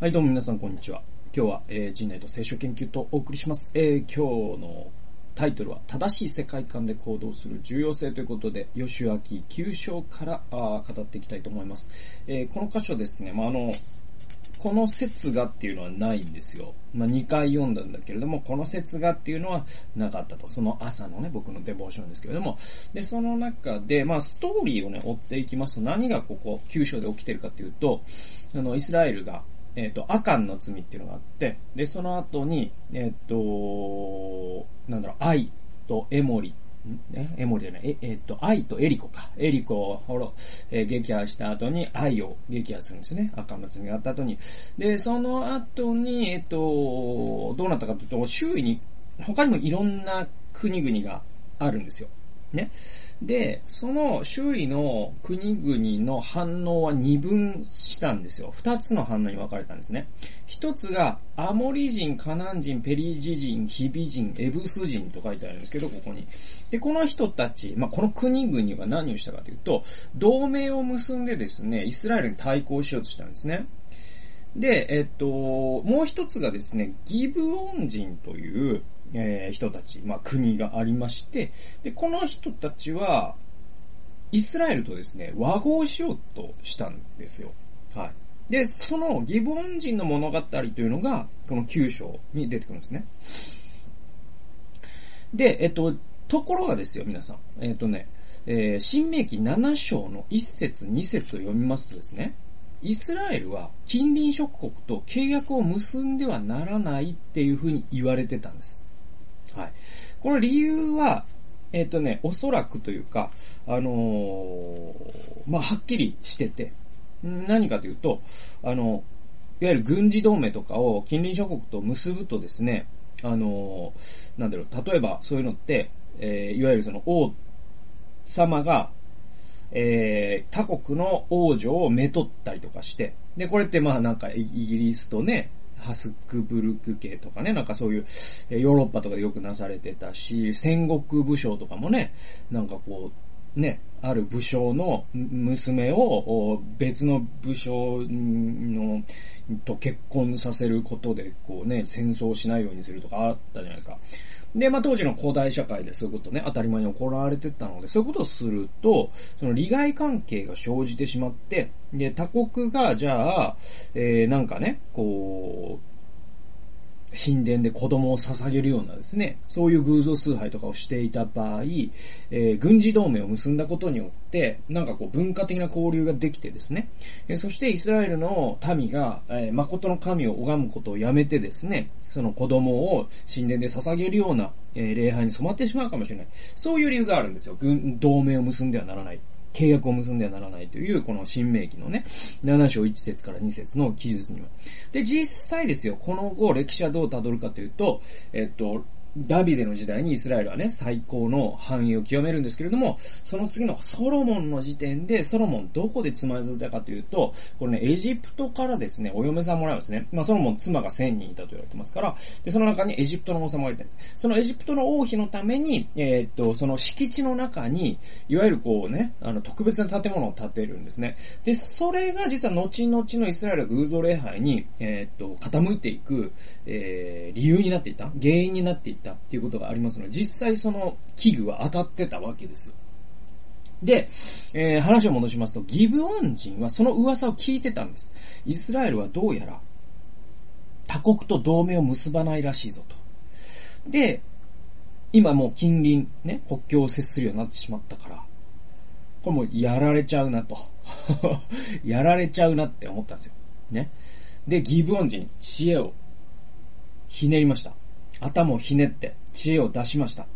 はい、どうも皆さんこんにちは。今日は、えー、人内と聖書研究とお送りします。えー、今日のタイトルは、正しい世界観で行動する重要性ということで、吉脇9章からあ語っていきたいと思います。えー、この箇所ですね、まあ、あの、この説がっていうのはないんですよ。まあ、2回読んだんだけれども、この説がっていうのはなかったと。その朝のね、僕のデボーションですけれども。で、その中で、まあ、ストーリーをね、追っていきますと、何がここ、9章で起きてるかっていうと、あの、イスラエルが、えっ、ー、と、アカンの罪っていうのがあって、で、その後に、えっ、ー、と、なんだろう、愛とエモリ、ね、エモリじゃない、え、えっ、ー、と、愛とエリコか。エリコを、ほろ、え、撃破した後に愛を撃破するんですね。アカンの罪があった後に。で、その後に、えっ、と、どうなったかというと、周囲に、他にもいろんな国々があるんですよ。ね。で、その周囲の国々の反応は二分したんですよ。二つの反応に分かれたんですね。一つが、アモリ人、カナン人、ペリジ人、ヒビ人、エブス人と書いてあるんですけど、ここに。で、この人たち、まあ、この国々は何をしたかというと、同盟を結んでですね、イスラエルに対抗しようとしたんですね。で、えっと、もう一つがですね、ギブオン人という、えー、人たち、まあ、国がありまして、で、この人たちは、イスラエルとですね、和合しようとしたんですよ。はい。で、そのギボン人の物語というのが、この9章に出てくるんですね。で、えっと、ところがですよ、皆さん。えっとね、えー、新明記7章の1節2節を読みますとですね、イスラエルは近隣諸国と契約を結んではならないっていうふうに言われてたんです。はい。この理由は、えっ、ー、とね、おそらくというか、あのー、まあ、はっきりしてて、何かというと、あの、いわゆる軍事同盟とかを近隣諸国と結ぶとですね、あのー、なんだろう、例えばそういうのって、えー、いわゆるその王様が、えー、他国の王女をめとったりとかして、で、これってまあなんかイギリスとね、ハスクブルク系とかね、なんかそういう、ヨーロッパとかでよくなされてたし、戦国武将とかもね、なんかこう、ね、ある武将の娘を別の武将のと結婚させることで、こうね、戦争しないようにするとかあったじゃないですか。で、まあ当時の古代社会でそういうことね、当たり前に行われてたので、そういうことをすると、その利害関係が生じてしまって、で、他国が、じゃあ、えー、なんかね、こう、神殿で子供を捧げるようなですね、そういう偶像崇拝とかをしていた場合、えー、軍事同盟を結んだことによって、なんかこう文化的な交流ができてですね、えー、そしてイスラエルの民が、えー、誠の神を拝むことをやめてですね、その子供を神殿で捧げるような、えー、礼拝に染まってしまうかもしれない。そういう理由があるんですよ。軍、同盟を結んではならない。契約を結んではならないという、この新明記のね、7章1節から2節の記述には。で、実際ですよ、この後、歴史はどう辿るかというと、えっと、ダビデの時代にイスラエルはね、最高の繁栄を極めるんですけれども、その次のソロモンの時点で、ソロモンどこでつまずいたかというと、これね、エジプトからですね、お嫁さんもらうんですね。まあ、ソロモン妻が1000人いたと言われてますから、で、その中にエジプトの王様がいたんです。そのエジプトの王妃のために、えー、っと、その敷地の中に、いわゆるこうね、あの、特別な建物を建てるんですね。で、それが実は後々のイスラエル偶像礼拝に、えー、っと、傾いていく、えー、理由になっていた、原因になっていたっていうことがありますので、実際その器具は当たってたわけですよ。で、えー、話を戻しますと、ギブオン人はその噂を聞いてたんです。イスラエルはどうやら、他国と同盟を結ばないらしいぞと。で、今もう近隣、ね、国境を接するようになってしまったから、これもうやられちゃうなと。やられちゃうなって思ったんですよ。ね。で、ギブオン人、知恵をひねりました。頭をひねって知恵を出しました。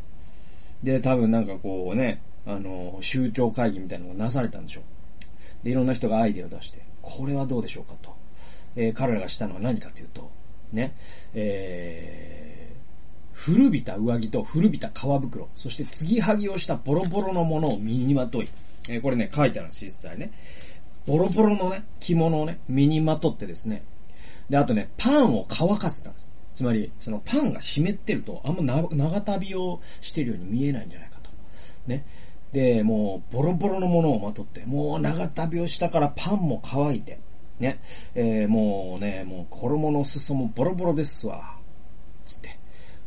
で、多分なんかこうね、あの、州長会議みたいなのがなされたんでしょう。で、いろんな人がアイデアを出して、これはどうでしょうかと。えー、彼らがしたのは何かというと、ね、えー、古びた上着と古びた革袋、そして継ぎはぎをしたボロボロのものを身にまとい、えー、これね、書いてあるんです、実際ね。ボロボロのね、着物をね、身にまとってですね、で、あとね、パンを乾かせたんです。つまり、そのパンが湿ってると、あんま長旅をしてるように見えないんじゃないかと。ね。で、もう、ボロボロのものをまとって、もう長旅をしたからパンも乾いて、ね、えー、もうね、もう衣の裾もボロボロですわ。つって。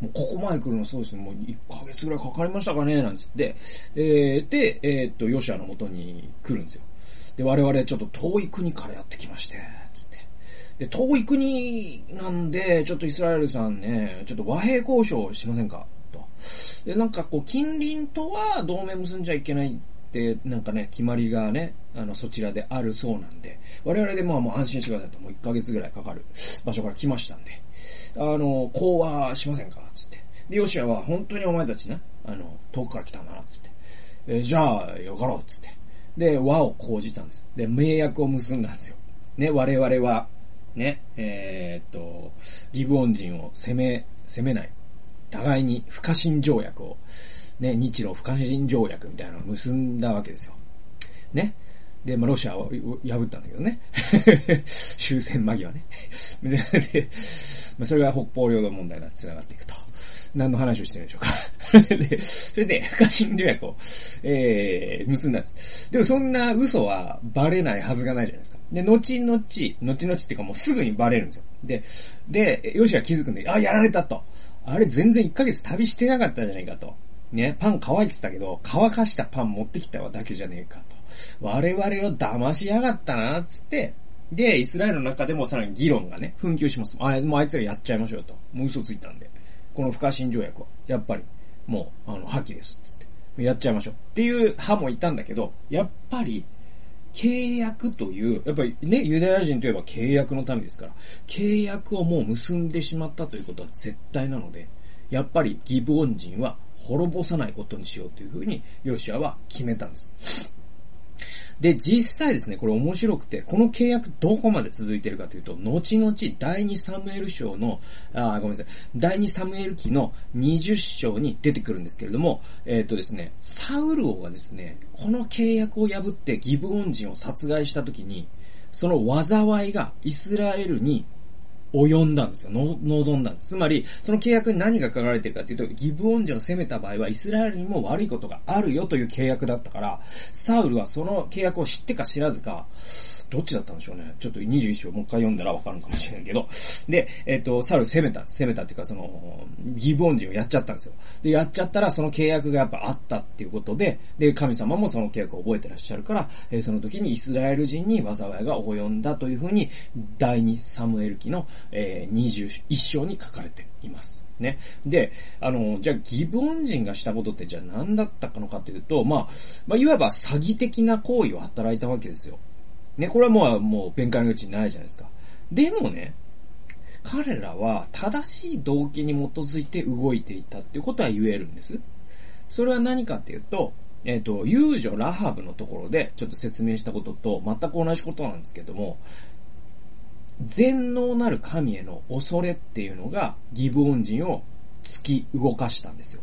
もうここまで来るのそうですね、もう1ヶ月ぐらいかかりましたかね、なんつって。えー、で、えー、っと、ヨシアの元に来るんですよ。で、我々ちょっと遠い国からやってきまし、て。で、遠い国なんで、ちょっとイスラエルさんね、ちょっと和平交渉しませんか？と。で、なんかこう、近隣とは同盟結んじゃいけないって、なんかね、決まりがね、あの、そちらであるそうなんで、我々でまあもう安心してくださいと、もう1ヶ月ぐらいかかる場所から来ましたんで、あの、講和しませんか？つって。で、ヨシアは本当にお前たちね、あの、遠くから来たんだな、つって。え、じゃあ、よかろう、つって。で、和を講じたんです。で、盟約を結んだんですよ。ね、我々は、ね、えー、っと、ギブオン人を攻め、攻めない。互いに不可侵条約を、ね、日露不可侵条約みたいなのを結んだわけですよ。ね。で、まあ、ロシアを破ったんだけどね。終戦間際ね。で、まあ、それが北方領土問題が繋がっていくと。何の話をしてるんでしょうか。で、それで、不可侵条約を、えー、結んだんです。でもそんな嘘はバレないはずがないじゃないですか。で、後々、後々っていうかもうすぐにバレるんですよ。で、で、ヨシが気づくんで、あ、やられたと。あれ全然1ヶ月旅してなかったじゃないかと。ね、パン乾いてたけど、乾かしたパン持ってきただけじゃねえかと。我々を騙しやがったな、つって、で、イスラエルの中でもさらに議論がね、紛糾します。あ、もうあいつらやっちゃいましょうと。もう嘘ついたんで。この不可侵条約は、やっぱり、もう、あの、破棄です、つって。やっちゃいましょう。っていう派もいたんだけど、やっぱり、契約という、やっぱりね、ユダヤ人といえば契約の民ですから、契約をもう結んでしまったということは絶対なので、やっぱりギブオン人は滅ぼさないことにしようというふうに、ヨシアは決めたんです。で、実際ですね、これ面白くて、この契約どこまで続いてるかというと、後々第2サムエル章の、あ、ごめんなさい、第2サムエル記の20章に出てくるんですけれども、えっ、ー、とですね、サウル王がですね、この契約を破ってギブオン人を殺害した時に、その災いがイスラエルに及んだんですよ。望んだんです。つまり、その契約に何が書かれてるかっていうと、ギブオン人を攻めた場合は、イスラエルにも悪いことがあるよという契約だったから、サウルはその契約を知ってか知らずか、どっちだったんでしょうね。ちょっと21章もう一回読んだらわかるかもしれないけど。で、えっ、ー、と、サル攻めた。攻めたっていうか、その、ギブオン人をやっちゃったんですよ。で、やっちゃったら、その契約がやっぱあったっていうことで、で、神様もその契約を覚えてらっしゃるから、えー、その時にイスラエル人に災いが及んだというふうに、第2サムエル記の、えー、21章に書かれています。ね。で、あの、じゃあ、ギブオン人がしたことってじゃあ何だったのかというと、まあ、まあ、いわば詐欺的な行為を働いたわけですよ。ね、これはもう、もう弁解の余地ないじゃないですか。でもね、彼らは正しい動機に基づいて動いていたっていうことは言えるんです。それは何かっていうと、えっ、ー、と、遊女ラハブのところでちょっと説明したことと全く同じことなんですけども、全能なる神への恐れっていうのがギブオン人を突き動かしたんですよ。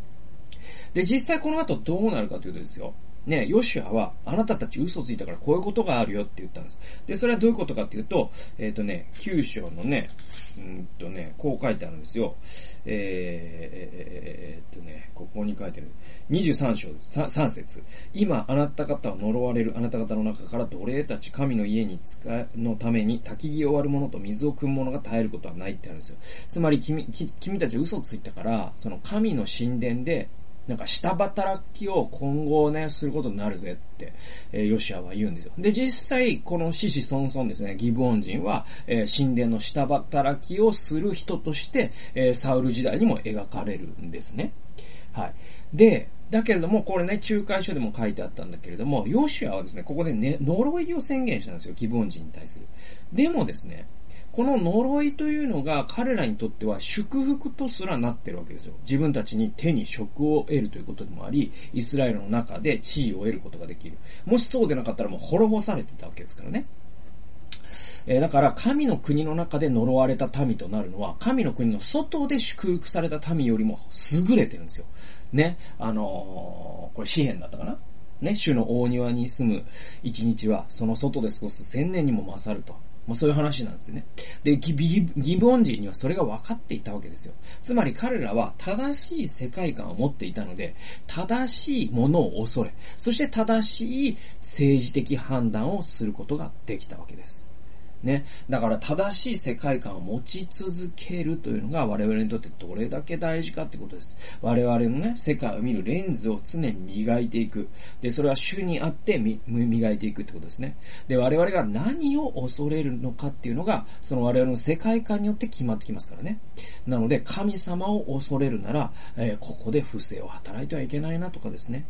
で、実際この後どうなるかというとですよ、ね、ヨシュアは、あなたたち嘘ついたからこういうことがあるよって言ったんです。で、それはどういうことかっていうと、えっ、ー、とね、九章のね、うんとね、こう書いてあるんですよ。えー、えー、っとね、ここに書いてる。23章です。3節今、あなた方を呪われるあなた方の中から奴隷たち神の家に使のために焚き木を割る者と水を汲む者が絶えることはないってあるんですよ。つまり君、君たち嘘ついたから、その神の神殿でなんか下働きを今後ね、することになるぜって、えー、ヨシアは言うんですよ。で、実際、この獅子孫孫ですね、ギブオン人は、えー、神殿の下働きをする人として、えー、サウル時代にも描かれるんですね。はい。で、だけれども、これね、仲介書でも書いてあったんだけれども、ヨシアはですね、ここでね、呪いを宣言したんですよ、ギブオン人に対する。でもですね、この呪いというのが彼らにとっては祝福とすらなってるわけですよ。自分たちに手に職を得るということでもあり、イスラエルの中で地位を得ることができる。もしそうでなかったらもう滅ぼされてたわけですからね。えー、だから、神の国の中で呪われた民となるのは、神の国の外で祝福された民よりも優れてるんですよ。ね。あのー、これ詩篇だったかなね。主の大庭に住む一日は、その外で過ごす千年にも勝ると。まあ、そういう話なんですよね。で、ギギブオン人にはそれが分かっていたわけですよ。つまり彼らは正しい世界観を持っていたので、正しいものを恐れ、そして正しい政治的判断をすることができたわけです。ね。だから正しい世界観を持ち続けるというのが我々にとってどれだけ大事かってことです。我々のね、世界を見るレンズを常に磨いていく。で、それは主にあって磨いていくってことですね。で、我々が何を恐れるのかっていうのが、その我々の世界観によって決まってきますからね。なので、神様を恐れるなら、えー、ここで不正を働いてはいけないなとかですね。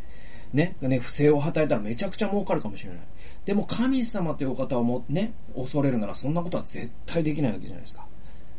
ね、ね、不正を働いたらめちゃくちゃ儲かるかもしれない。でも神様という方をもね、恐れるならそんなことは絶対できないわけじゃないですか。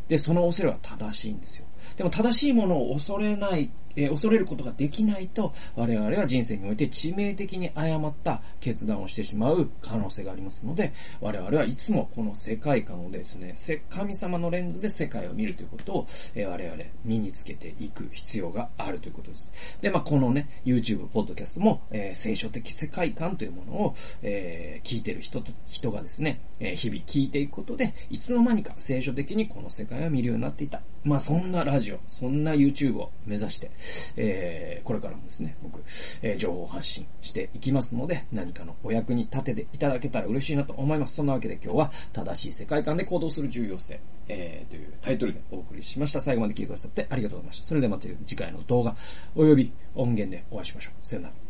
で、その恐れは正しいんですよ。でも正しいものを恐れないえー、恐れることができないと、我々は人生において致命的に誤った決断をしてしまう可能性がありますので、我々はいつもこの世界観をですね、神様のレンズで世界を見るということを、えー、我々身につけていく必要があるということです。で、まあ、このね、YouTube、ポッドキャストも、えー、聖書的世界観というものを、えー、聞いてる人と、人がですね、えー、日々聞いていくことで、いつの間にか聖書的にこの世界を見るようになっていた。まあ、そんなラジオ、そんな YouTube を目指して、えー、これからもですね、僕、えー、情報発信していきますので、何かのお役に立てていただけたら嬉しいなと思います。そんなわけで今日は、正しい世界観で行動する重要性、えー、というタイトルでお送りしました。最後まで聞いてくださってありがとうございました。それではまた次回の動画、および音源でお会いしましょう。さよなら。